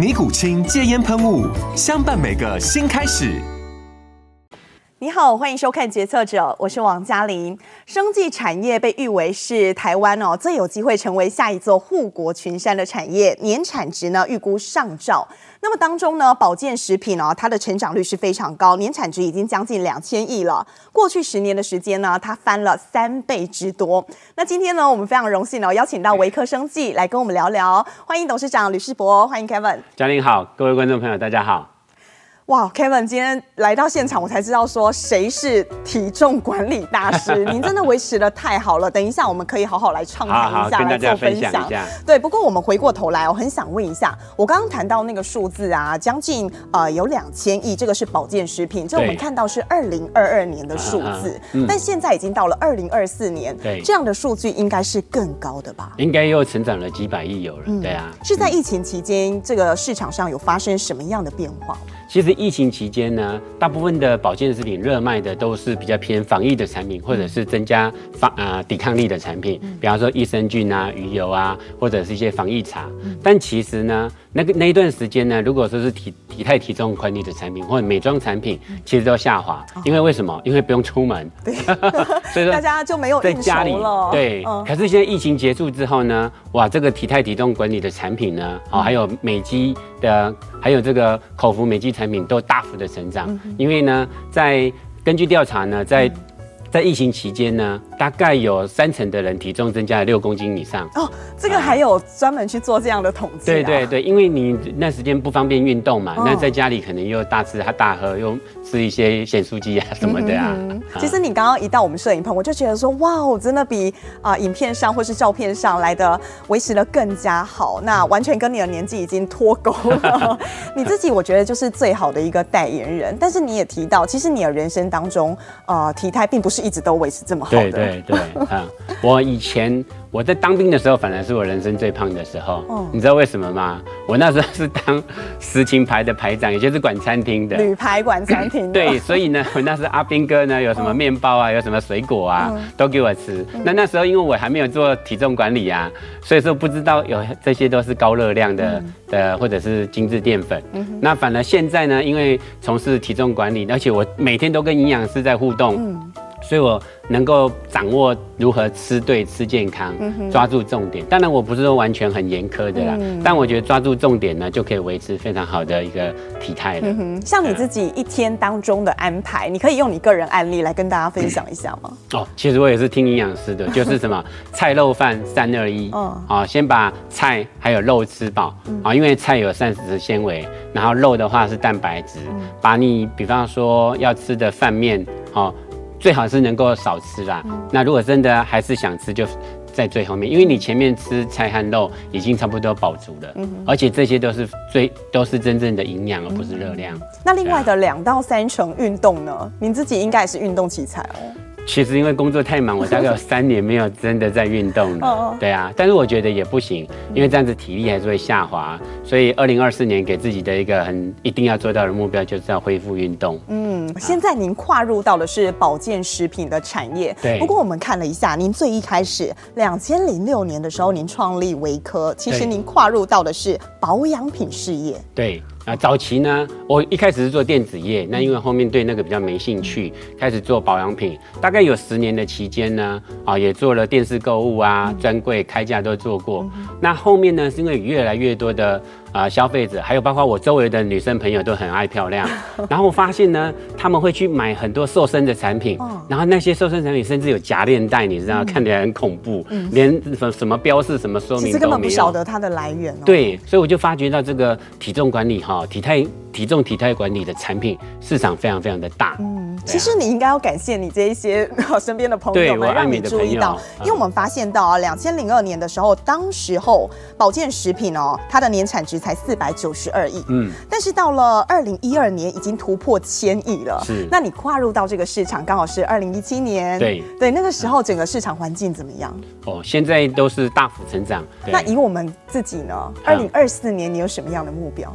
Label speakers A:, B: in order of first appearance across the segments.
A: 尼古清戒烟喷雾，相伴每个新开始。
B: 你好，欢迎收看《决策者》，我是王嘉玲。生技产业被誉为是台湾哦最有机会成为下一座护国群山的产业，年产值呢预估上兆。那么当中呢，保健食品哦，它的成长率是非常高，年产值已经将近两千亿了。过去十年的时间呢，它翻了三倍之多。那今天呢，我们非常荣幸呢，邀请到维克生技来跟我们聊聊。欢迎董事长吕世博，欢迎 Kevin。
C: 嘉玲好，各位观众朋友，大家好。
B: 哇，Kevin 今天来到现场，我才知道说谁是体重管理大师。您真的维持的太好了。等一下我们可以好好来畅谈一下，来做分享。对，不过我们回过头来，我很想问一下，我刚刚谈到那个数字啊，将近呃有两千亿，这个是保健食品，这我们看到是二零二二年的数字，嗯，但现在已经到了二零二四年，对，这样的数据应该是更高的吧？
C: 应该又成长了几百亿有了，嗯，对啊。
B: 是在疫情期间，这个市场上有发生什么样的变化？
C: 其实疫情期间呢，大部分的保健食品热卖的都是比较偏防疫的产品，或者是增加防啊、呃、抵抗力的产品，比方说益生菌啊、鱼油啊，或者是一些防疫茶。但其实呢，那个那一段时间呢，如果说是体体态体重管理的产品或者美妆产品，其实都下滑。因为为什么？因为不用出门，对，
B: 所以说大家就没有在家里。
C: 对，可是现在疫情结束之后呢，哇，这个体态体重管理的产品呢，哦，还有美肌的。还有这个口服美肌产品都大幅的成长，因为呢，在根据调查呢，在在疫情期间呢，大概有三成的人体重增加了六公斤以上。哦，
B: 这个还有专门去做这样的统计、啊。
C: 对对对，因为你那时间不方便运动嘛，那、哦、在家里可能又大吃大喝，又吃一些咸酥鸡啊什么的啊。嗯嗯、其
B: 实你刚刚一到我们摄影棚，我就觉得说，哇，我真的比啊、呃、影片上或是照片上来的维持的更加好，那完全跟你的年纪已经脱钩了。你自己我觉得就是最好的一个代言人，但是你也提到，其实你的人生当中，呃，体态并不是。一直都维持这么好的。对
C: 对对，啊，我以前。我在当兵的时候，反而是我人生最胖的时候。哦，你知道为什么吗？我那时候是当实勤排的排长，也就是管餐厅的。
B: 女排管餐厅。
C: 对，所以呢，我那时候阿兵哥呢，有什么面包啊，有什么水果啊，嗯、都给我吃。那那时候因为我还没有做体重管理啊，所以说不知道有这些都是高热量的、嗯、的，或者是精致淀粉。嗯、那反而现在呢，因为从事体重管理，而且我每天都跟营养师在互动。嗯所以我能够掌握如何吃对、吃健康，抓住重点。当然，我不是说完全很严苛的啦，但我觉得抓住重点呢，就可以维持非常好的一个体态了。
B: 像你自己一天当中的安排，你可以用你个人案例来跟大家分享一下吗？
C: 哦，其实我也是听营养师的，就是什么菜肉饭三二一。嗯，啊，先把菜还有肉吃饱啊，因为菜有膳食纤维，然后肉的话是蛋白质。把你比方说要吃的饭面，哦。最好是能够少吃啦。嗯、那如果真的还是想吃，就在最后面，因为你前面吃菜和肉已经差不多饱足了，嗯、而且这些都是最都是真正的营养，而不是热量。
B: 那另外的两到三成运动呢？您自己应该也是运动奇才哦。
C: 其实因为工作太忙，我大概有三年没有真的在运动了。对啊，但是我觉得也不行，因为这样子体力还是会下滑。所以二零二四年给自己的一个很一定要做到的目标，就是要恢复运动。嗯，
B: 现在您跨入到的是保健食品的产业。对。不过我们看了一下，您最一开始两千零六年的时候，您创立维科，其实您跨入到的是保养品事业。
C: 对。啊，早期呢，我一开始是做电子业，那因为后面对那个比较没兴趣，开始做保养品，大概有十年的期间呢，啊，也做了电视购物啊、专柜开价都做过。那后面呢，是因为越来越多的啊、呃、消费者，还有包括我周围的女生朋友都很爱漂亮。然后我发现呢，他们会去买很多瘦身的产品，然后那些瘦身产品甚至有夹链带，你知道，看起来很恐怖，连什什么标示、什么说明都没有。根本
B: 不晓得它的来源哦。
C: 对，所以我就发觉到这个体重管理哈，体态。体重体态管理的产品市场非常非常的大。
B: 嗯，其实你应该要感谢你这一些身边的朋友们，让你注意到，因为我们发现到啊，两千零二年的时候，当时候保健食品哦，它的年产值才四百九十二亿。嗯，但是到了二零一二年，已经突破千亿了。是，那你跨入到这个市场，刚好是二零一七年。
C: 对
B: 对，那个时候整个市场环境怎么样？
C: 哦，现在都是大幅成长。
B: 那以我们自己呢？二零二四年你有什么样的目标？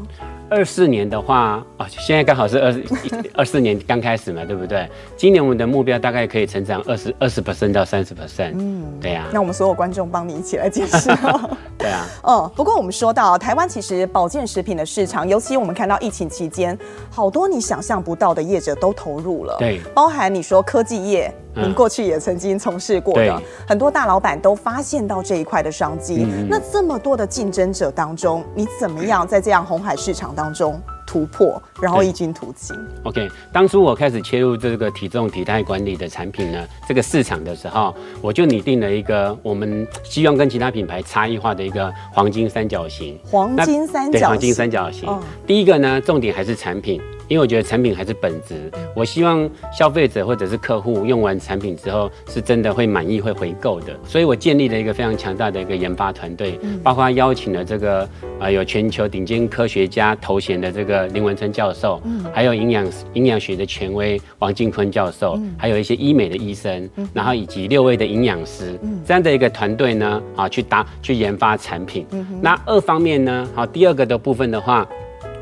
C: 二四年的话啊，现在刚好是二 二四年刚开始嘛，对不对？今年我们的目标大概可以成长二十二十 percent 到三十 percent。嗯，对呀、啊。
B: 那我们所有观众帮你一起来解释。
C: 对啊。
B: 哦，不过我们说到台湾，其实保健食品的市场，尤其我们看到疫情期间，好多你想象不到的业者都投入了。
C: 对。
B: 包含你说科技业。您过去也曾经从事过的，嗯、很多大老板都发现到这一块的商机。嗯、那这么多的竞争者当中，你怎么样在这样红海市场当中突破，然后异军突起
C: ？OK，当初我开始切入这个体重体态管理的产品呢，这个市场的时候，我就拟定了一个我们希望跟其他品牌差异化的一个黄金三角形。
B: 黄金三角形，
C: 对，黄金三角形。哦、第一个呢，重点还是产品。因为我觉得产品还是本质，我希望消费者或者是客户用完产品之后是真的会满意、会回购的，所以我建立了一个非常强大的一个研发团队，包括邀请了这个啊有全球顶尖科学家头衔的这个林文春教授，还有营养营养学的权威王进坤教授，还有一些医美的医生，然后以及六位的营养师。这样的一个团队呢啊去打去研发产品。那二方面呢，好第二个的部分的话。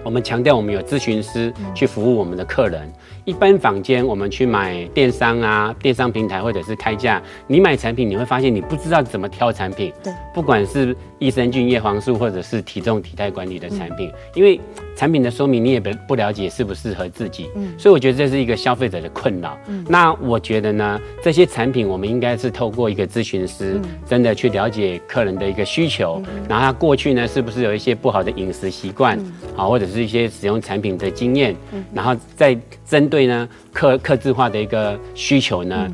C: 我们强调，我们有咨询师去服务我们的客人。一般坊间，我们去买电商啊，电商平台或者是开价，你买产品，你会发现你不知道怎么挑产品。对，不管是益生菌、叶黄素，或者是体重体态管理的产品，因为产品的说明你也不不了解适不适合自己。嗯，所以我觉得这是一个消费者的困扰。嗯，那我觉得呢，这些产品我们应该是透过一个咨询师，真的去了解客人的一个需求，然后他过去呢是不是有一些不好的饮食习惯，啊，或者是一些使用产品的经验，然后再针。对呢，客客制化的一个需求呢。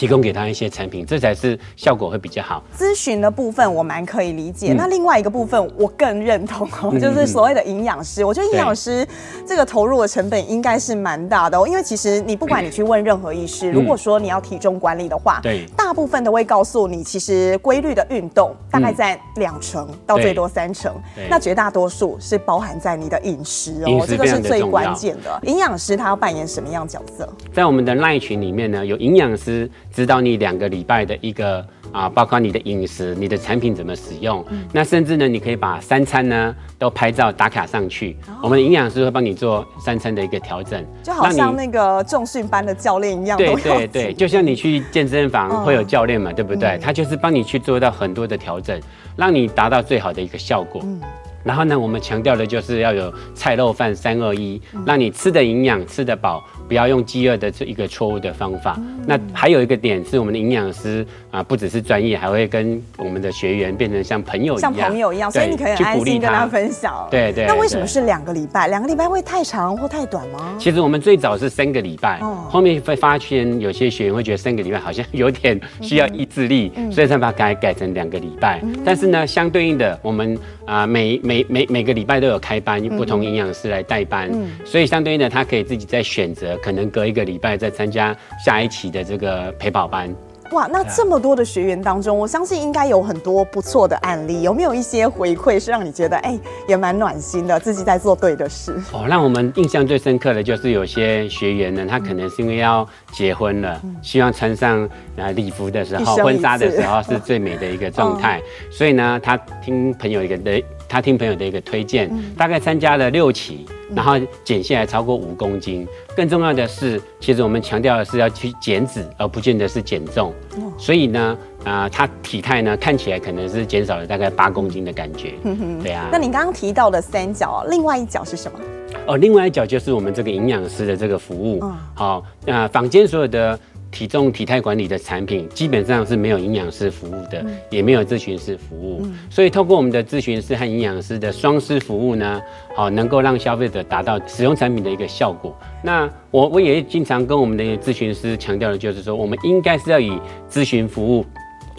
C: 提供给他一些产品，这才是效果会比较好。
B: 咨询的部分我蛮可以理解，嗯、那另外一个部分我更认同哦，嗯、就是所谓的营养师。嗯、我觉得营养师这个投入的成本应该是蛮大的哦，因为其实你不管你去问任何医师，嗯、如果说你要体重管理的话，对，大部分都会告诉你，其实规律的运动大概在两成到最多三成，那绝大多数是包含在你的饮食哦，这个是最关键的。营养师他要扮演什么样角色？
C: 在我们的 LINE 群里面呢，有营养师。指导你两个礼拜的一个啊，包括你的饮食、你的产品怎么使用。嗯、那甚至呢，你可以把三餐呢都拍照打卡上去。哦、我们的营养师会帮你做三餐的一个调整，
B: 就好像那个重训班的教练一样。对
C: 对对，就像你去健身房会有教练嘛，嗯、对不对？嗯、他就是帮你去做到很多的调整，让你达到最好的一个效果。嗯然后呢，我们强调的就是要有菜肉饭三二一，让你吃的营养，吃得饱，不要用饥饿的这一个错误的方法。嗯、那还有一个点是我们的营养师啊，不只是专业，还会跟我们的学员变成像朋友一样，像朋友一样，
B: 所以你可以很安心跟他分享。
C: 对对。
B: 那为什么是两个礼拜？两个礼拜会太长或太短吗？
C: 其实我们最早是三个礼拜，哦、后面会发现有些学员会觉得三个礼拜好像有点需要意志力，嗯、所以才把它改改成两个礼拜。嗯、但是呢，相对应的，我们啊每每每每个礼拜都有开班，不同营养师来代班，嗯、所以相对应的，他可以自己再选择，可能隔一个礼拜再参加下一期的这个陪跑班。
B: 哇，那这么多的学员当中，我相信应该有很多不错的案例，有没有一些回馈是让你觉得哎、欸、也蛮暖心的，自己在做对的事？
C: 哦，让我们印象最深刻的就是有些学员呢，他可能是因为要结婚了，嗯、希望穿上啊礼服的时候，婚纱的时候是最美的一个状态，嗯、所以呢，他听朋友一个的。他听朋友的一个推荐，嗯、大概参加了六期，然后减下来超过五公斤。嗯、更重要的是，其实我们强调的是要去减脂，而不见得是减重。哦、所以呢，啊、呃，他体态呢看起来可能是减少了大概八公斤的感觉。对啊。
B: 那你刚刚提到的三角，另外一角是什么？
C: 哦，另外一角就是我们这个营养师的这个服务。好、嗯，那、呃、坊间所有的。体重体态管理的产品，基本上是没有营养师服务的，嗯、也没有咨询师服务。嗯、所以透过我们的咨询师和营养师的双师服务呢，好能够让消费者达到使用产品的一个效果。那我我也经常跟我们的咨询师强调的就是说，我们应该是要以咨询服务。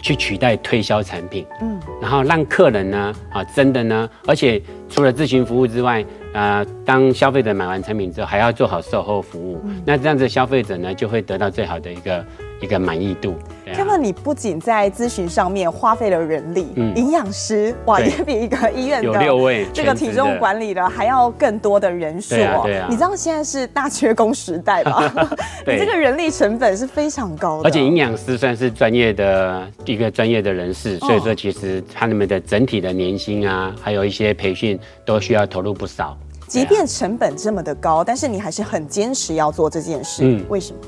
C: 去取代推销产品，嗯，然后让客人呢，啊，真的呢，而且除了咨询服务之外，呃，当消费者买完产品之后，还要做好售后服务，嗯，那这样子消费者呢，就会得到最好的一个。一个满意度。
B: 那么你不仅在咨询上面花费了人力，嗯，营养师哇也比一个医院的有六位这个体重管理的还要更多的人数哦。对啊，你知道现在是大缺工时代吧？你这个人力成本是非常高的。
C: 而且营养师算是专业的一个专业的人士，所以说其实他们的整体的年薪啊，还有一些培训都需要投入不少。
B: 即便成本这么的高，但是你还是很坚持要做这件事，嗯，为什么？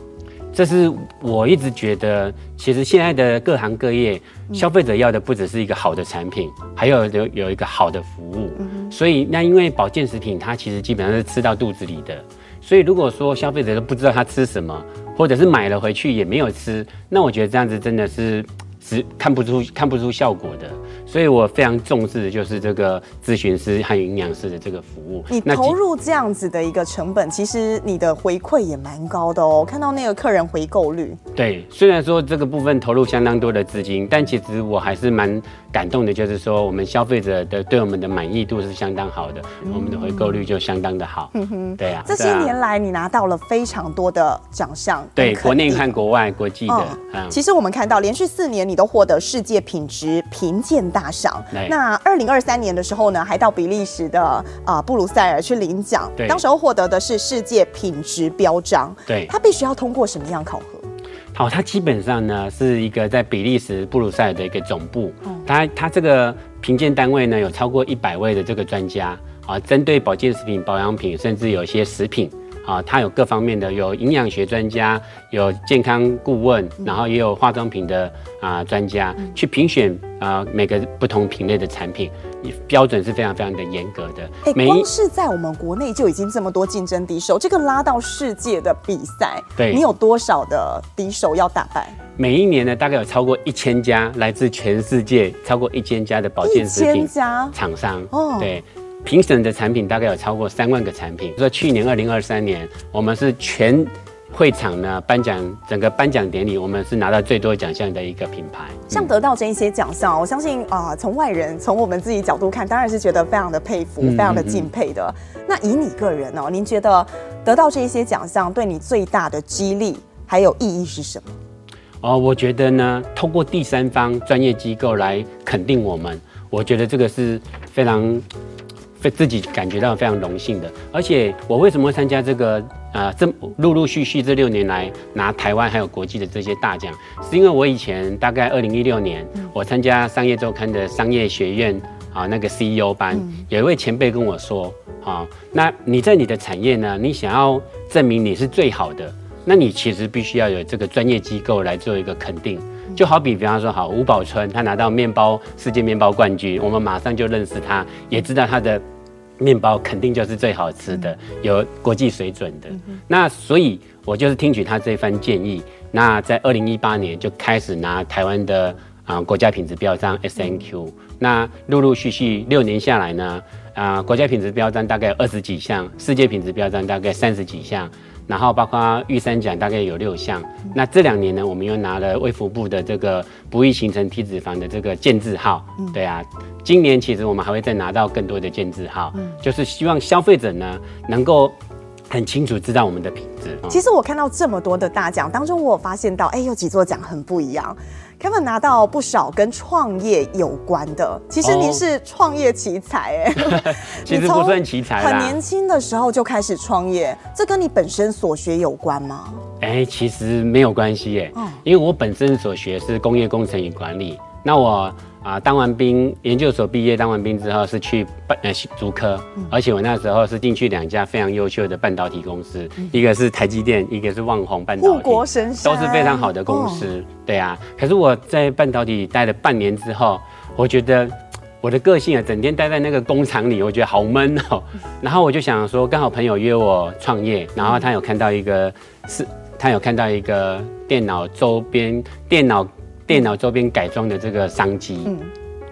C: 这是我一直觉得，其实现在的各行各业，消费者要的不只是一个好的产品，还有有有一个好的服务。所以，那因为保健食品它其实基本上是吃到肚子里的，所以如果说消费者都不知道他吃什么，或者是买了回去也没有吃，那我觉得这样子真的是是看不出看不出效果的。所以我非常重视的就是这个咨询师和营养师的这个服务。
B: 你投入这样子的一个成本，其实你的回馈也蛮高的哦。看到那个客人回购率，
C: 对，虽然说这个部分投入相当多的资金，但其实我还是蛮感动的，就是说我们消费者的对我们的满意度是相当好的，嗯、我们的回购率就相当的好。嗯哼，对啊。
B: 这些年来你拿到了非常多的奖项，
C: 对，国内和国外国际的。嗯
B: 嗯、其实我们看到连续四年你都获得世界品质评鉴大赏。那二零二三年的时候呢，还到比利时的啊、呃、布鲁塞尔去领奖，对当时候获得的是世界品质标章。
C: 对，
B: 他必须要通过什么样考核？
C: 好，它基本上呢是一个在比利时布鲁塞尔的一个总部，他他、嗯、这个评鉴单位呢有超过一百位的这个专家啊，针对保健食品、保养品，甚至有一些食品。啊，它有各方面的，有营养学专家，有健康顾问，然后也有化妆品的啊专家去评选啊每个不同品类的产品，标准是非常非常的严格的。
B: 哎，光是在我们国内就已经这么多竞争敌手，这个拉到世界的比赛，对，你有多少的敌手要打败？
C: 每一年呢，大概有超过一千家来自全世界超过一千家的保健食品厂商，哦，对。评审的产品大概有超过三万个产品。说去年二零二三年，我们是全会场呢颁奖，整个颁奖典礼，我们是拿到最多奖项的一个品牌。
B: 像得到这一些奖项，我相信啊，从、呃、外人从我们自己角度看，当然是觉得非常的佩服，非常的敬佩的。嗯嗯嗯，那以你个人哦，您觉得得到这一些奖项对你最大的激励还有意义是什么？
C: 哦，我觉得呢，通过第三方专业机构来肯定我们，我觉得这个是非常。自己感觉到非常荣幸的，而且我为什么会参加这个？呃，这陆陆续续这六年来拿台湾还有国际的这些大奖，是因为我以前大概二零一六年，我参加商业周刊的商业学院啊那个 CEO 班，有一位前辈跟我说，啊，那你在你的产业呢，你想要证明你是最好的，那你其实必须要有这个专业机构来做一个肯定。就好比比方说，好吴宝春他拿到面包世界面包冠军，我们马上就认识他，也知道他的。面包肯定就是最好吃的，有国际水准的。那所以，我就是听取他这番建议。那在二零一八年就开始拿台湾的啊国家品质标章 SNQ。那陆陆续续六年下来呢，啊国家品质标章大概有二十几项，世界品质标章大概三十几项。然后包括玉山奖大概有六项，那这两年呢，我们又拿了卫福部的这个不易形成体脂肪的这个健字号，对啊，今年其实我们还会再拿到更多的健字号，就是希望消费者呢能够很清楚知道我们的品质。
B: 其实我看到这么多的大奖当中，我有发现到，哎，有几座奖很不一样。Kevin 拿到不少跟创业有关的，其实您是创业奇才哎，
C: 其实不算奇才，
B: 很年轻的时候就开始创业，这跟你本身所学有关吗？
C: 哎，其实没有关系耶，因为我本身所学是工业工程与管理，那我。啊，当完兵，研究所毕业，当完兵之后是去半呃竹科，而且我那时候是进去两家非常优秀的半导体公司，一个是台积电，一个是旺宏半导体，
B: 护国神，
C: 都是非常好的公司。对啊，可是我在半导体待了半年之后，我觉得我的个性啊，整天待在那个工厂里，我觉得好闷哦。然后我就想说，刚好朋友约我创业，然后他有看到一个是。他有看到一个电脑周边电脑电脑周边改装的这个商机。嗯。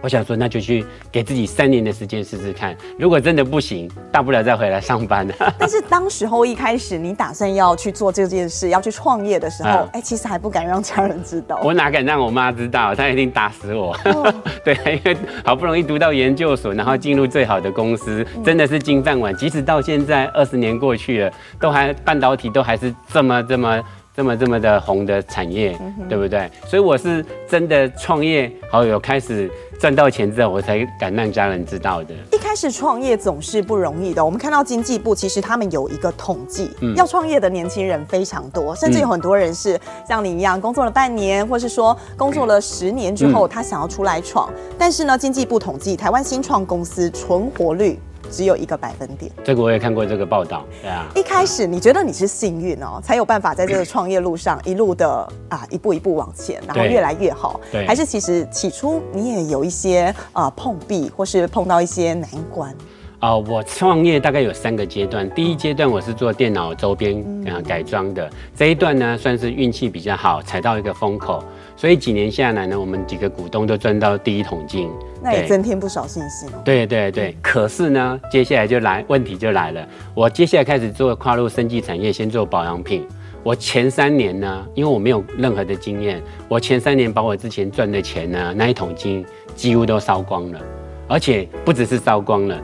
C: 我想说，那就去给自己三年的时间试试看。如果真的不行，大不了再回来上班。
B: 但是当时候一开始你打算要去做这件事，要去创业的时候，哎、嗯欸，其实还不敢让家人知道。
C: 我哪敢让我妈知道？她一定打死我。哦、对，因为好不容易读到研究所，然后进入最好的公司，真的是金饭碗。即使到现在二十年过去了，都还半导体都还是这么这么。这么这么的红的产业，嗯、对不对？所以我是真的创业，好有开始赚到钱之后，我才敢让家人知道的。
B: 一开始创业总是不容易的。我们看到经济部其实他们有一个统计，嗯、要创业的年轻人非常多，甚至有很多人是像你一样工作了半年，或是说工作了十年之后，他想要出来闯。嗯、但是呢，经济部统计，台湾新创公司存活率。只有一个百分点，
C: 这个我也看过这个报道。对啊，
B: 一开始你觉得你是幸运哦，才有办法在这个创业路上一路的啊一步一步往前，然后越来越好。对，还是其实起初你也有一些啊碰壁，或是碰到一些难关。
C: 啊，我创业大概有三个阶段。第一阶段我是做电脑周边啊改装的，这一段呢算是运气比较好，踩到一个风口。所以几年下来呢，我们几个股东都赚到第一桶金，
B: 那也增添不少信心哦。
C: 对对对，可是呢，接下来就来问题就来了。我接下来开始做跨入生技产业，先做保养品。我前三年呢，因为我没有任何的经验，我前三年把我之前赚的钱呢，那一桶金几乎都烧光了，而且不只是烧光了，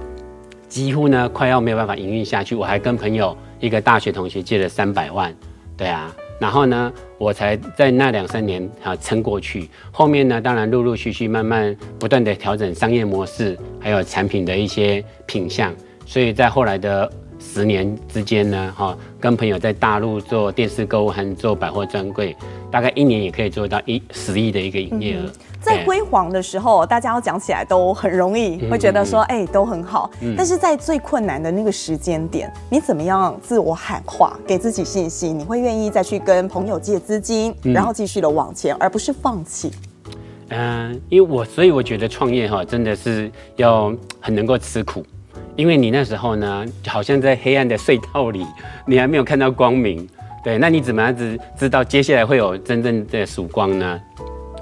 C: 几乎呢快要没有办法营运下去。我还跟朋友一个大学同学借了三百万，对啊。然后呢，我才在那两三年啊撑过去。后面呢，当然陆陆续续、慢慢不断的调整商业模式，还有产品的一些品相。所以在后来的十年之间呢，哈，跟朋友在大陆做电视购物和做百货专柜，大概一年也可以做到一十亿的一个营业额。
B: 在辉煌的时候，大家要讲起来都很容易，会觉得说，哎，都很好。但是在最困难的那个时间点，你怎么样自我喊话，给自己信心？你会愿意再去跟朋友借资金，然后继续的往前，而不是放弃？
C: 嗯，因为我所以我觉得创业哈，真的是要很能够吃苦，因为你那时候呢，好像在黑暗的隧道里，你还没有看到光明。对，那你怎么样子知道接下来会有真正的曙光呢？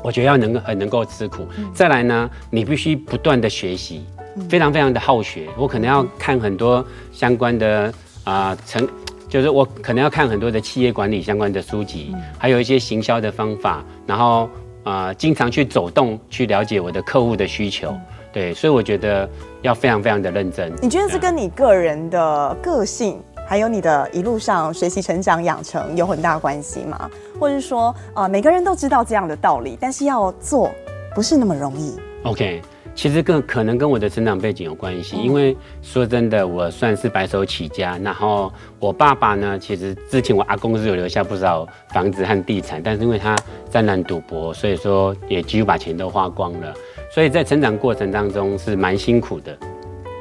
C: 我觉得要能够很能够吃苦，再来呢，你必须不断的学习，非常非常的好学。我可能要看很多相关的啊，成、呃、就是我可能要看很多的企业管理相关的书籍，还有一些行销的方法，然后啊、呃，经常去走动，去了解我的客户的需求。对，所以我觉得要非常非常的认真。
B: 你觉得是跟你个人的个性？还有你的一路上学习、成长、养成有很大关系吗？或者是说，呃，每个人都知道这样的道理，但是要做不是那么容易。
C: OK，其实更可能跟我的成长背景有关系，嗯、因为说真的，我算是白手起家。然后我爸爸呢，其实之前我阿公是有留下不少房子和地产，但是因为他沾染赌博，所以说也几乎把钱都花光了。所以在成长过程当中是蛮辛苦的。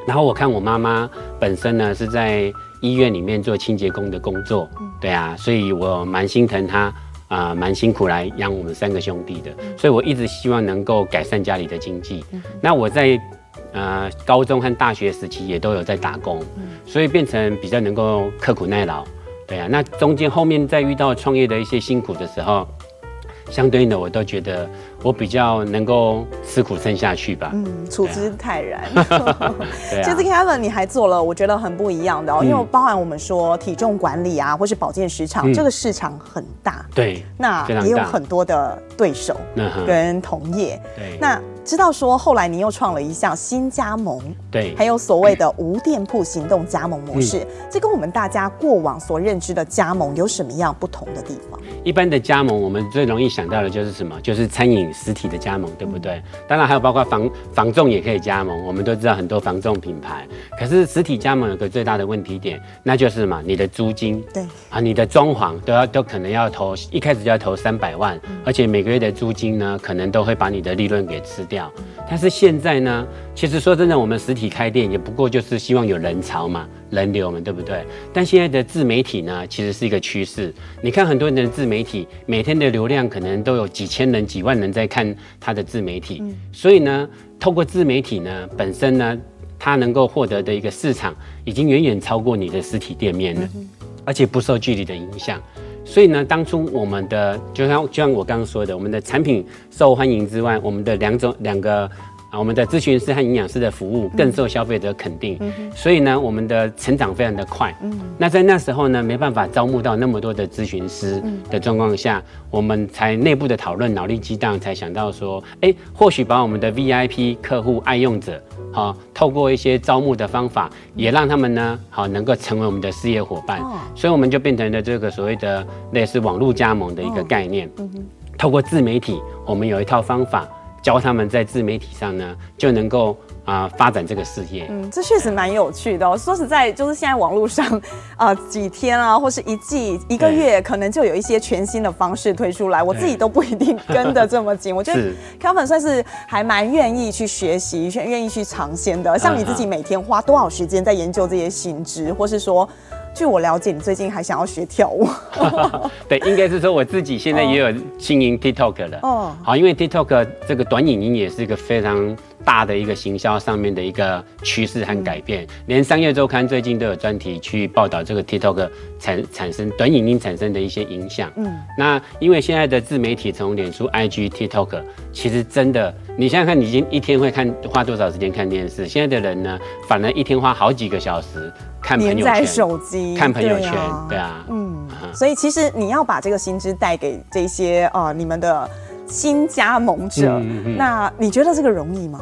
C: 然后我看我妈妈本身呢是在。医院里面做清洁工的工作，对啊，所以我蛮心疼他啊，蛮辛苦来养我们三个兄弟的，所以我一直希望能够改善家里的经济。那我在呃高中和大学时期也都有在打工，所以变成比较能够刻苦耐劳，对啊。那中间后面在遇到创业的一些辛苦的时候。相对应的，我都觉得我比较能够吃苦撑下去吧。嗯，
B: 处之泰然。对啊。其实 Kevin，你还做了我觉得很不一样的哦，因为包含我们说体重管理啊，或是保健市场，这个市场很大。对。那也有很多的对手跟同业。对。那。知道说后来你又创了一项新加盟，对，还有所谓的无店铺行动加盟模式，嗯、这跟我们大家过往所认知的加盟有什么样不同的地方？
C: 一般的加盟，我们最容易想到的就是什么？就是餐饮实体的加盟，对不对？嗯、当然还有包括房房仲也可以加盟，我们都知道很多房仲品牌。可是实体加盟有个最大的问题点，那就是什么？你的租金，对啊，你的装潢都要都可能要投，一开始就要投三百万，嗯、而且每个月的租金呢，可能都会把你的利润给吃掉。但是现在呢，其实说真的，我们实体开店也不过就是希望有人潮嘛，人流嘛，对不对？但现在的自媒体呢，其实是一个趋势。你看很多人的自媒体，每天的流量可能都有几千人、几万人在看他的自媒体。所以呢，透过自媒体呢，本身呢，它能够获得的一个市场，已经远远超过你的实体店面了，而且不受距离的影响。所以呢，当初我们的就像就像我刚刚说的，我们的产品受欢迎之外，我们的两种两个。我们的咨询师和营养师的服务更受消费者肯定，嗯、所以呢，我们的成长非常的快。嗯，那在那时候呢，没办法招募到那么多的咨询师的状况下，嗯、我们才内部的讨论，脑力激荡，才想到说，哎，或许把我们的 VIP 客户爱用者，好，透过一些招募的方法，也让他们呢，好，能够成为我们的事业伙伴。哦、所以我们就变成了这个所谓的类似网络加盟的一个概念。嗯哼，透过自媒体，我们有一套方法。教他们在自媒体上呢，就能够啊、呃、发展这个事业。
B: 嗯，这确实蛮有趣的、哦。说实在，就是现在网络上 啊、呃，几天啊，或是一季、一个月，可能就有一些全新的方式推出来。我自己都不一定跟得这么紧。我觉得 Kelvin 算是还蛮愿意去学习，愿愿意去尝鲜的。像你自己每天花多少时间在研究这些新知，或是说？据我了解，你最近还想要学跳舞？
C: 对，应该是说我自己现在也有经营 TikTok 了。哦，好，因为 TikTok 这个短影音也是一个非常大的一个行销上面的一个趋势和改变。嗯、连商业周刊最近都有专题去报道这个 TikTok 产产生短影音产生的一些影响。嗯，那因为现在的自媒体从脸书、IG、TikTok，其实真的，你想想看，你今一天会看花多少时间看电视？现在的人呢，反而一天花好几个小时。看朋友圈，手机看朋友圈，对啊，对啊嗯，
B: 所以其实你要把这个新知带给这些呃你们的新加盟者，嗯嗯、那你觉得这个容易吗？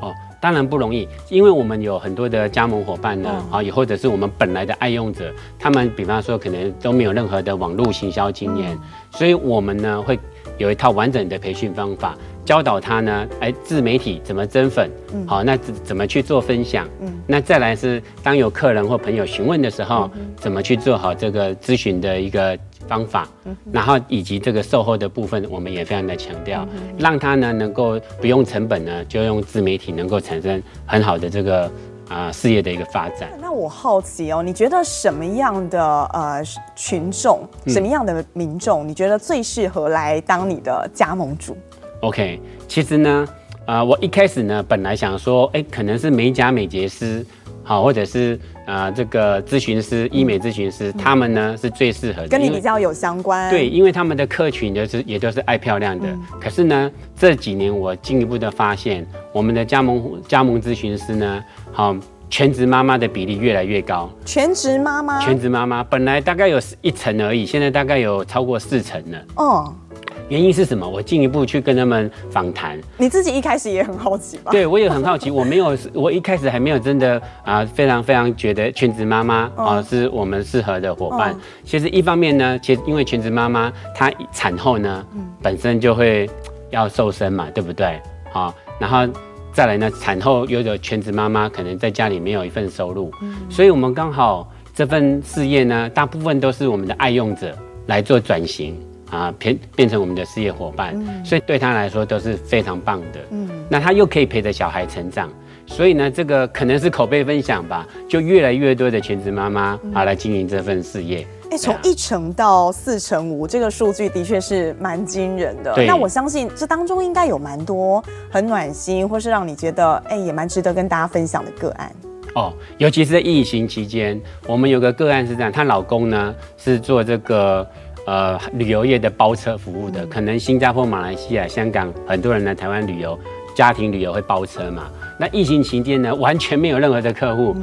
C: 哦，当然不容易，因为我们有很多的加盟伙伴呢，啊，也或者是我们本来的爱用者，他们比方说可能都没有任何的网络行销经验，嗯、所以我们呢会有一套完整的培训方法。教导他呢，哎，自媒体怎么增粉？嗯，好，那怎怎么去做分享？嗯，那再来是当有客人或朋友询问的时候，嗯、怎么去做好这个咨询的一个方法？嗯，然后以及这个售后的部分，我们也非常的强调，嗯、让他呢能够不用成本呢，就用自媒体能够产生很好的这个啊、呃、事业的一个发展。
B: 那我好奇哦，你觉得什么样的呃群众，什么样的民众，嗯、你觉得最适合来当你的加盟主
C: ？OK，其实呢，啊、呃，我一开始呢，本来想说，哎、欸，可能是美甲美睫师，好，或者是啊、呃，这个咨询师、医美咨询师，嗯、他们呢是最适合的，
B: 跟你比较有相关。
C: 对，因为他们的客群就是也都是爱漂亮的。嗯、可是呢，这几年我进一步的发现，我们的加盟加盟咨询师呢，好，全职妈妈的比例越来越高。
B: 全职妈妈？
C: 全职妈妈本来大概有一成而已，现在大概有超过四成了。哦。原因是什么？我进一步去跟他们访谈。
B: 你自己一开始也很好奇吧？
C: 对，我也很好奇。我没有，我一开始还没有真的啊、呃，非常非常觉得全职妈妈啊、是我们适合的伙伴。嗯、其实一方面呢，其实因为全职妈妈她产后呢，嗯、本身就会要瘦身嘛，对不对？好、哦，然后再来呢，产后有的全职妈妈可能在家里没有一份收入，嗯、所以我们刚好这份事业呢，大部分都是我们的爱用者来做转型。啊，变变成我们的事业伙伴，嗯、所以对他来说都是非常棒的。嗯，那他又可以陪着小孩成长，所以呢，这个可能是口碑分享吧，就越来越多的全职妈妈啊来经营这份事业。
B: 哎、欸，从一成到四成五，这个数据的确是蛮惊人的。对那我相信这当中应该有蛮多很暖心，或是让你觉得哎、欸、也蛮值得跟大家分享的个案。
C: 哦，尤其是在疫情期间，我们有个个案是这样，她老公呢是做这个。呃，旅游业的包车服务的，可能新加坡、马来西亚、香港很多人来台湾旅游，家庭旅游会包车嘛。那疫情期间呢，完全没有任何的客户，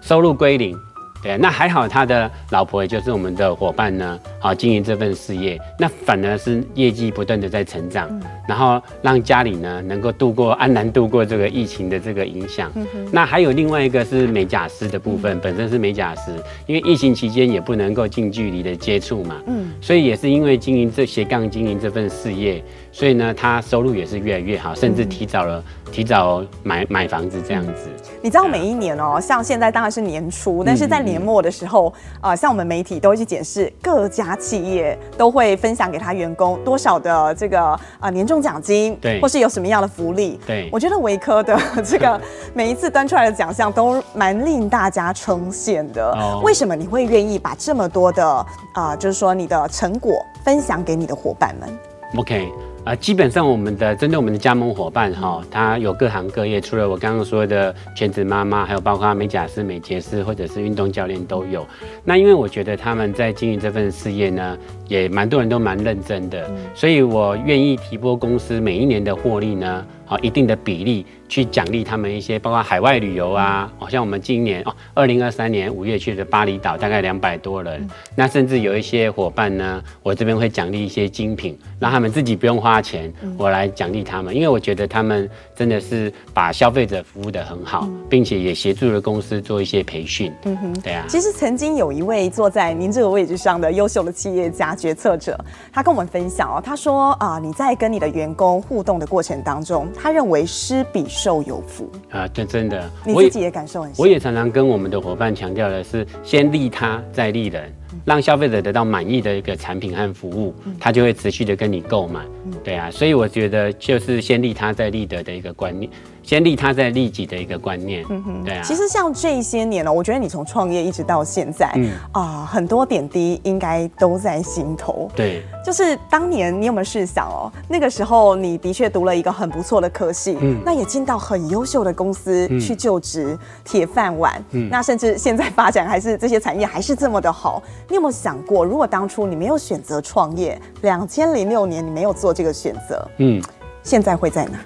C: 收入归零。对，那还好，他的老婆也就是我们的伙伴呢，好经营这份事业，那反而是业绩不断的在成长，然后让家里呢能够度过安然度过这个疫情的这个影响。嗯、哼。那还有另外一个是美甲师的部分，嗯、本身是美甲师，因为疫情期间也不能够近距离的接触嘛，嗯，所以也是因为经营这斜杠经营这份事业，所以呢，他收入也是越来越好，甚至提早了。嗯。提早买买房子这样子，
B: 你知道每一年哦、喔，像现在当然是年初，但是在年末的时候，啊、呃，像我们媒体都会去检视各家企业都会分享给他员工多少的这个啊、呃、年终奖金，对，或是有什么样的福利。对，我觉得维科的这个 每一次端出来的奖项都蛮令大家称羡的。哦，为什么你会愿意把这么多的啊、呃，就是说你的成果分享给你的伙伴们
C: ？OK，啊，基本上我们的针对我们的加盟伙伴哈，他有各行各业，除了我刚刚说的全职妈妈，还有包括美甲师、美睫师或者是运动教练都有。那因为我觉得他们在经营这份事业呢，也蛮多人都蛮认真的，所以我愿意提拨公司每一年的获利呢，好一定的比例。去奖励他们一些，包括海外旅游啊，好像我们今年哦，二零二三年五月去的巴厘岛，大概两百多人。那甚至有一些伙伴呢，我这边会奖励一些精品，让他们自己不用花钱，我来奖励他们，因为我觉得他们真的是把消费者服务得很好，并且也协助了公司做一些培训。嗯哼，对啊。
B: 其实曾经有一位坐在您这个位置上的优秀的企业家决策者，他跟我们分享哦，他说啊，你在跟你的员工互动的过程当中，他认为施比受有福
C: 啊，这真的，
B: 你自己也感受很深。
C: 我也常常跟我们的伙伴强调的是，先利他再利人，让消费者得到满意的一个产品和服务，他就会持续的跟你购买。对啊，所以我觉得就是先利他再利德的一个观念。先利他再利己的一个观念，嗯哼，对啊。
B: 其实像这些年呢，我觉得你从创业一直到现在，嗯啊，很多点滴应该都在心头。
C: 对，
B: 就是当年你有没有试想哦？那个时候你的确读了一个很不错的科系，嗯，那也进到很优秀的公司去就职，铁饭碗，嗯，那甚至现在发展还是这些产业还是这么的好。你有没有想过，如果当初你没有选择创业，两千零六年你没有做这个选择，嗯，现在会在哪？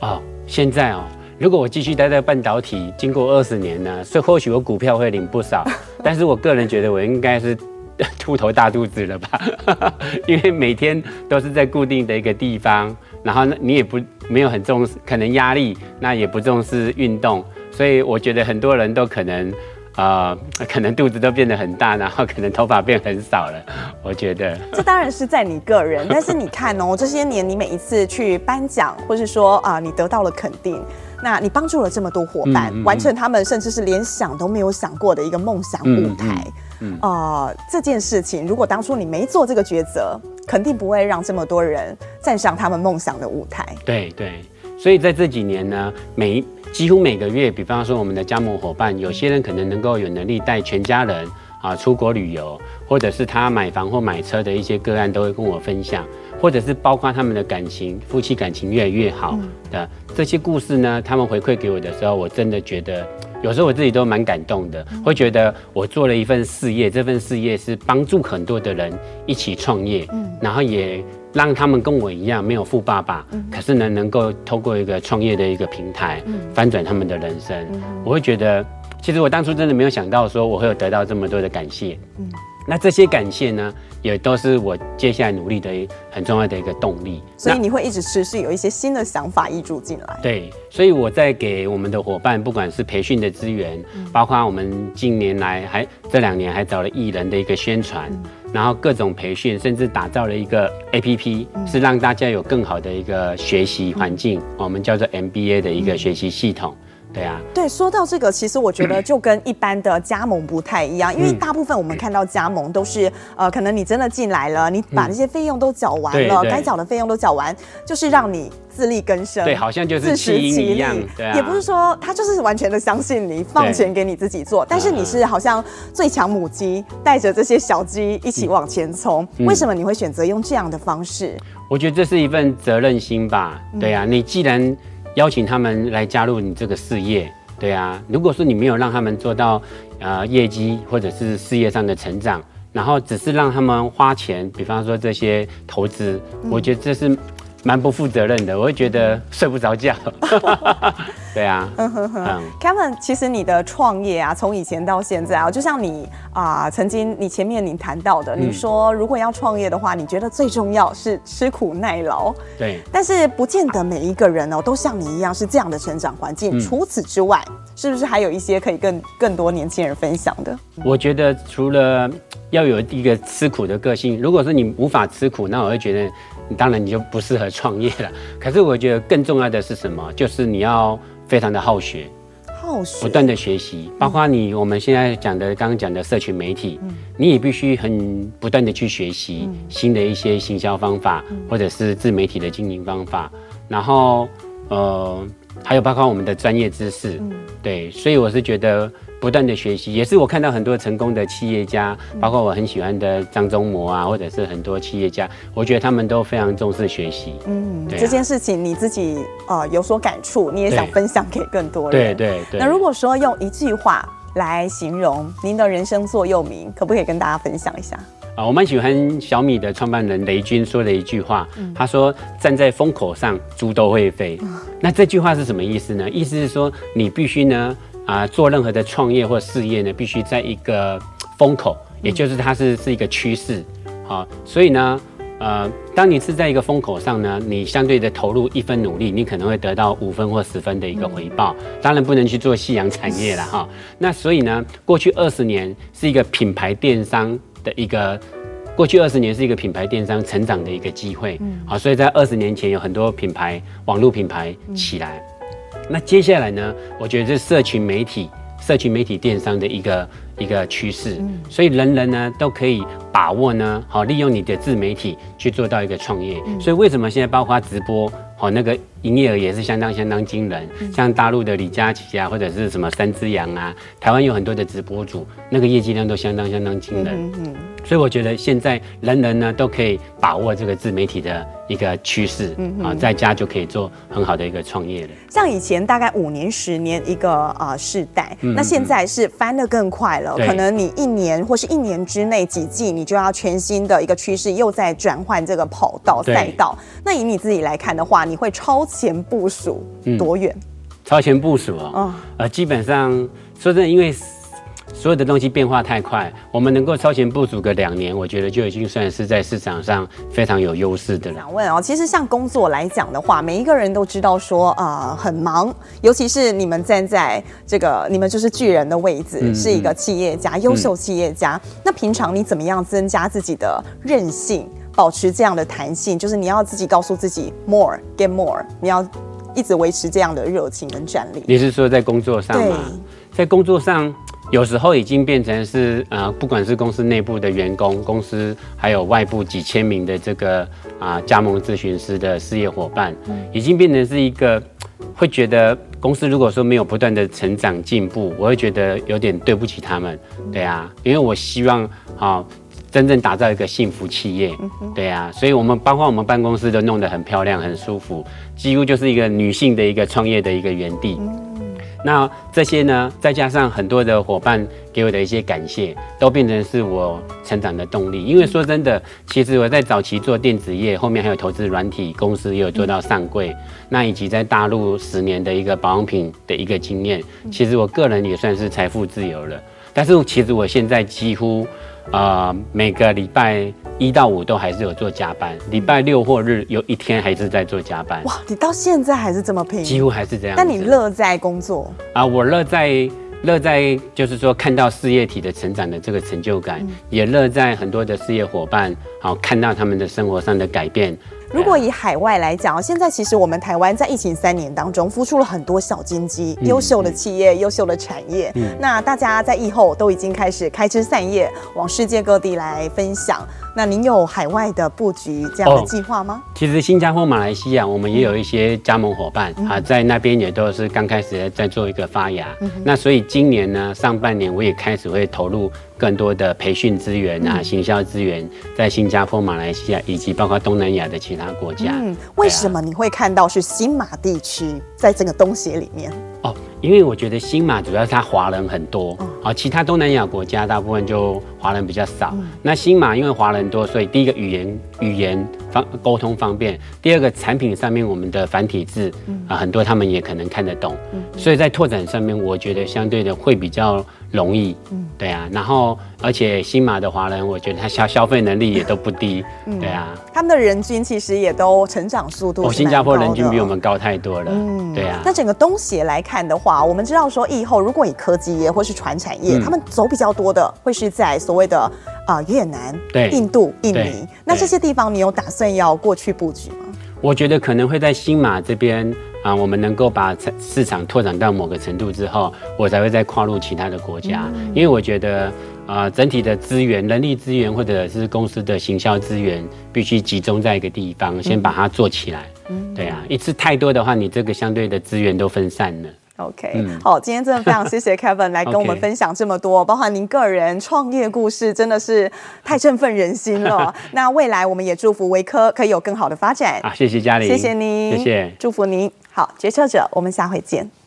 C: 哦。现在哦，如果我继续待在半导体，经过二十年呢，所以或许我股票会领不少，但是我个人觉得我应该是 秃头大肚子了吧，因为每天都是在固定的一个地方，然后你也不没有很重视，可能压力，那也不重视运动，所以我觉得很多人都可能。啊、呃，可能肚子都变得很大，然后可能头发变很少了。我觉得
B: 这当然是在你个人，但是你看哦，这些年你每一次去颁奖，或是说啊、呃，你得到了肯定，那你帮助了这么多伙伴，嗯嗯、完成他们甚至是连想都没有想过的一个梦想舞台。啊、嗯嗯呃，这件事情如果当初你没做这个抉择，肯定不会让这么多人站上他们梦想的舞台。
C: 对对，所以在这几年呢，每一。几乎每个月，比方说我们的加盟伙伴，有些人可能能够有能力带全家人啊出国旅游，或者是他买房或买车的一些个案，都会跟我分享，或者是包括他们的感情，夫妻感情越来越好的这些故事呢，他们回馈给我的时候，我真的觉得有时候我自己都蛮感动的，会觉得我做了一份事业，这份事业是帮助很多的人一起创业，嗯然后也。让他们跟我一样没有富爸爸，嗯、可是呢，能够透过一个创业的一个平台，嗯、翻转他们的人生。嗯、我会觉得，其实我当初真的没有想到说我会有得到这么多的感谢。嗯、那这些感谢呢，也都是我接下来努力的很重要的一个动力。
B: 所以你会一直持续有一些新的想法溢注进来。
C: 对，所以我在给我们的伙伴，不管是培训的资源，嗯、包括我们近年来还这两年还找了艺人的一个宣传。嗯然后各种培训，甚至打造了一个 APP，是让大家有更好的一个学习环境，我们叫做 MBA 的一个学习系统。对啊，
B: 对，说到这个，其实我觉得就跟一般的加盟不太一样，因为大部分我们看到加盟都是，呃，可能你真的进来了，你把那些费用都缴完了，该缴的费用都缴完，就是让你自力更生，
C: 对，好像就是自食其力，对啊，
B: 也不是说他就是完全的相信你，放钱给你自己做，但是你是好像最强母鸡，带着这些小鸡一起往前冲。为什么你会选择用这样的方式？
C: 我觉得这是一份责任心吧，对啊，你既然。邀请他们来加入你这个事业，对啊。如果说你没有让他们做到，呃，业绩或者是事业上的成长，然后只是让他们花钱，比方说这些投资，我觉得这是。蛮不负责任的，我会觉得睡不着觉。对啊，嗯哼哼。
B: Kevin，其实你的创业啊，从以前到现在啊，就像你啊、呃，曾经你前面你谈到的，嗯、你说如果要创业的话，你觉得最重要是吃苦耐劳。
C: 对。
B: 但是不见得每一个人哦，都像你一样是这样的成长环境。嗯、除此之外，是不是还有一些可以跟更多年轻人分享的？
C: 我觉得除了要有一个吃苦的个性，如果是你无法吃苦，那我会觉得。当然你就不适合创业了。可是我觉得更重要的是什么？就是你要非常的好学，
B: 好学，
C: 不断的学习。包括你我们现在讲的刚刚讲的社群媒体，你也必须很不断的去学习新的一些行销方法，或者是自媒体的经营方法。然后呃，还有包括我们的专业知识，对。所以我是觉得不断的学习，也是我看到很多成功的企业家，包括我很喜欢的张忠谋啊，或者是很多企业家，我觉得他们都非常重视学习。嗯，
B: 啊、这件事情你自己呃有所感触，你也想分享给更多人。
C: 对对对。
B: 那如果说用一句话来形容您的人生座右铭，可不可以跟大家分享一下？
C: 啊，我蛮喜欢小米的创办人雷军说的一句话，他说：“站在风口上，猪都会飞。”那这句话是什么意思呢？意思是说，你必须呢，啊，做任何的创业或事业呢，必须在一个风口，也就是它是是一个趋势。好，所以呢，呃，当你是在一个风口上呢，你相对的投入一分努力，你可能会得到五分或十分的一个回报。当然不能去做夕阳产业了哈。那所以呢，过去二十年是一个品牌电商。的一个过去二十年是一个品牌电商成长的一个机会，嗯，好，所以在二十年前有很多品牌网络品牌起来，那接下来呢，我觉得是社群媒体、社群媒体电商的一个一个趋势，所以人人呢都可以把握呢，好，利用你的自媒体去做到一个创业，所以为什么现在包括直播，好，那个。营业额也是相当相当惊人，像大陆的李佳琦啊，或者是什么三只羊啊，台湾有很多的直播主，那个业绩量都相当相当惊人。嗯，所以我觉得现在人人呢都可以把握这个自媒体的一个趋势，啊，在家就可以做很好的一个创业了。
B: 像以前大概五年十年一个啊世代，那现在是翻得更快了，可能你一年或是一年之内几季，你就要全新的一个趋势又在转换这个跑道赛道。那以你自己来看的话，你会超前部署多远？
C: 超前部署哦，哦呃，基本上说真的，因为所有的东西变化太快，我们能够超前部署个两年，我觉得就已经算是在市场上非常有优势的了。
B: 想问哦，其实像工作来讲的话，每一个人都知道说啊、呃、很忙，尤其是你们站在这个你们就是巨人的位置，嗯、是一个企业家，优秀企业家。嗯、那平常你怎么样增加自己的韧性？保持这样的弹性，就是你要自己告诉自己 more get more，你要一直维持这样的热情跟战力。
C: 你是说在工作上吗？在工作上，有时候已经变成是呃，不管是公司内部的员工，公司还有外部几千名的这个啊、呃、加盟咨询师的事业伙伴，嗯、已经变成是一个会觉得公司如果说没有不断的成长进步，我会觉得有点对不起他们。对啊，因为我希望啊。呃真正打造一个幸福企业，对啊，所以我们包括我们办公室都弄得很漂亮、很舒服，几乎就是一个女性的一个创业的一个园地。那这些呢，再加上很多的伙伴给我的一些感谢，都变成是我成长的动力。因为说真的，其实我在早期做电子业，后面还有投资软体公司，也有做到上柜，那以及在大陆十年的一个保养品的一个经验，其实我个人也算是财富自由了。但是其实我现在几乎。呃，每个礼拜一到五都还是有做加班，礼拜六或日有一天还是在做加班。哇，
B: 你到现在还是这么拼？
C: 几乎还是这样。
B: 但你乐在工作
C: 啊？我乐在乐在就是说看到事业体的成长的这个成就感，嗯、也乐在很多的事业伙伴好看到他们的生活上的改变。
B: 如果以海外来讲，现在其实我们台湾在疫情三年当中，孵出了很多小金鸡，优秀的企业，优秀的产业。嗯，那大家在疫后都已经开始开枝散叶，往世界各地来分享。那您有海外的布局这样的计划吗？
C: 其实新加坡、马来西亚，我们也有一些加盟伙伴啊，在那边也都是刚开始在做一个发芽。那所以今年呢，上半年我也开始会投入更多的培训资源啊、行销资源，在新加坡、马来西亚以及包括东南亚的其他国家。嗯，
B: 为什么你会看到是新马地区在这个东协里面？
C: 哦，因为我觉得新马主要是它华人很多，好，其他东南亚国家大部分就华人比较少。那新马因为华人多，所以第一个语言语言方沟通方便，第二个产品上面我们的繁体字啊很多他们也可能看得懂，所以在拓展上面我觉得相对的会比较容易。嗯对啊，然后而且新马的华人，我觉得他消消费能力也都不低。对啊，
B: 他们的人均其实也都成长速度。
C: 哦，新加坡人均比我们高太多了。嗯，对啊。
B: 那整个东协来看。看的话，我们知道说，疫后如果以科技业或是传产业，嗯、他们走比较多的会是在所谓的啊、呃、越南、对印度、印尼。那这些地方，你有打算要过去布局吗？
C: 我觉得可能会在新马这边啊、呃，我们能够把市场拓展到某个程度之后，我才会再跨入其他的国家。嗯、因为我觉得啊、呃，整体的资源、人力资源或者是公司的行销资源，必须集中在一个地方，先把它做起来。嗯、对啊，一次太多的话，你这个相对的资源都分散了。
B: OK，、嗯、好，今天真的非常谢谢 Kevin 来跟我们分享这么多，包含您个人创业故事，真的是太振奋人心了。那未来我们也祝福维科可以有更好的发展。
C: 啊，谢谢嘉玲，
B: 谢谢您，
C: 谢谢，
B: 祝福您。好，决策者，我们下回见。